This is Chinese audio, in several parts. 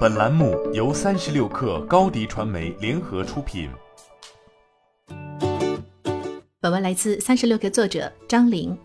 本栏目由三十六氪高低传媒联合出品。本文来自三十六氪作者张玲。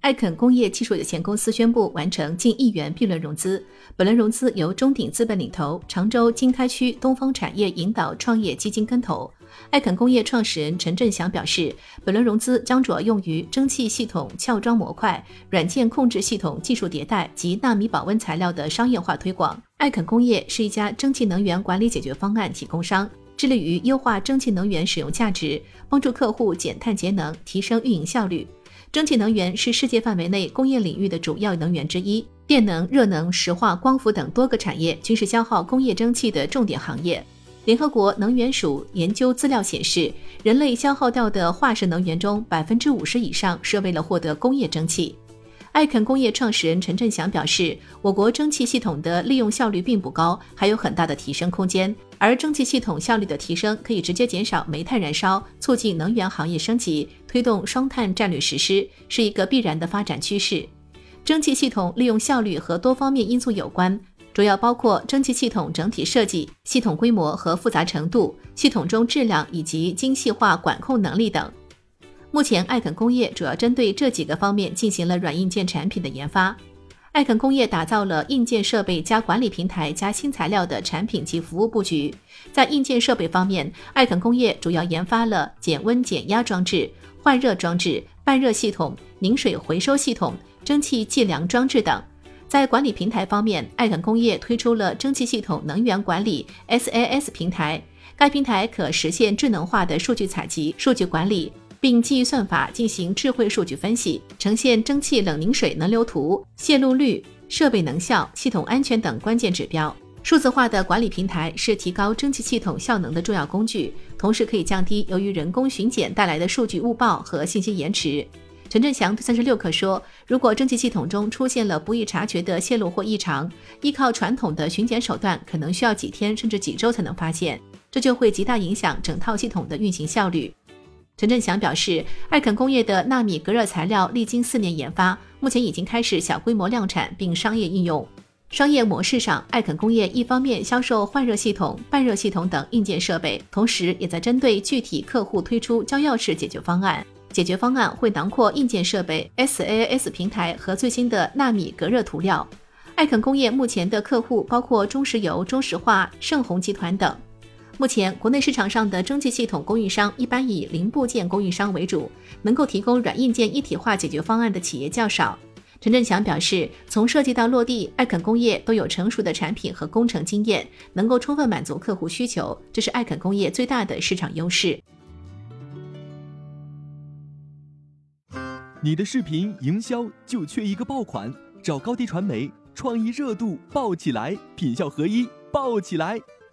艾肯工业技术有限公司宣布完成近亿元 B 轮融资，本轮融资由中鼎资本领投，常州经开区东风产业引导创业基金跟投。艾肯工业创始人陈振祥表示，本轮融资将主要用于蒸汽系统撬装模块、软件控制系统技术迭代及纳米保温材料的商业化推广。艾肯工业是一家蒸汽能源管理解决方案提供商，致力于优化蒸汽能源使用价值，帮助客户减碳节能，提升运营效率。蒸汽能源是世界范围内工业领域的主要能源之一，电能、热能、石化、光伏等多个产业均是消耗工业蒸汽的重点行业。联合国能源署研究资料显示，人类消耗掉的化石能源中，百分之五十以上是为了获得工业蒸汽。艾肯工业创始人陈振祥表示，我国蒸汽系统的利用效率并不高，还有很大的提升空间。而蒸汽系统效率的提升，可以直接减少煤炭燃烧，促进能源行业升级，推动双碳战略实施，是一个必然的发展趋势。蒸汽系统利用效率和多方面因素有关，主要包括蒸汽系统整体设计、系统规模和复杂程度、系统中质量以及精细化管控能力等。目前，艾肯工业主要针对这几个方面进行了软硬件产品的研发。艾肯工业打造了硬件设备加管理平台加新材料的产品及服务布局。在硬件设备方面，艾肯工业主要研发了减温减压装置、换热装置、半热系统、凝水回收系统、蒸汽计量装置等。在管理平台方面，艾肯工业推出了蒸汽系统能源管理 SaaS 平台，该平台可实现智能化的数据采集、数据管理。并基于算法进行智慧数据分析，呈现蒸汽冷凝水能流图、泄漏率、设备能效、系统安全等关键指标。数字化的管理平台是提高蒸汽系统效能的重要工具，同时可以降低由于人工巡检带来的数据误报和信息延迟。陈振祥对三十六氪说：“如果蒸汽系统中出现了不易察觉的泄漏或异常，依靠传统的巡检手段，可能需要几天甚至几周才能发现，这就会极大影响整套系统的运行效率。”陈振祥表示，艾肯工业的纳米隔热材料历经四年研发，目前已经开始小规模量产并商业应用。商业模式上，艾肯工业一方面销售换热系统、半热系统等硬件设备，同时也在针对具体客户推出交钥匙解决方案。解决方案会囊括硬件设备、SaaS 平台和最新的纳米隔热涂料。艾肯工业目前的客户包括中石油、中石化、盛虹集团等。目前，国内市场上的蒸汽系统供应商一般以零部件供应商为主，能够提供软硬件一体化解决方案的企业较少。陈振强表示，从设计到落地，艾肯工业都有成熟的产品和工程经验，能够充分满足客户需求，这是艾肯工业最大的市场优势。你的视频营销就缺一个爆款，找高低传媒，创意热度爆起来，品效合一爆起来。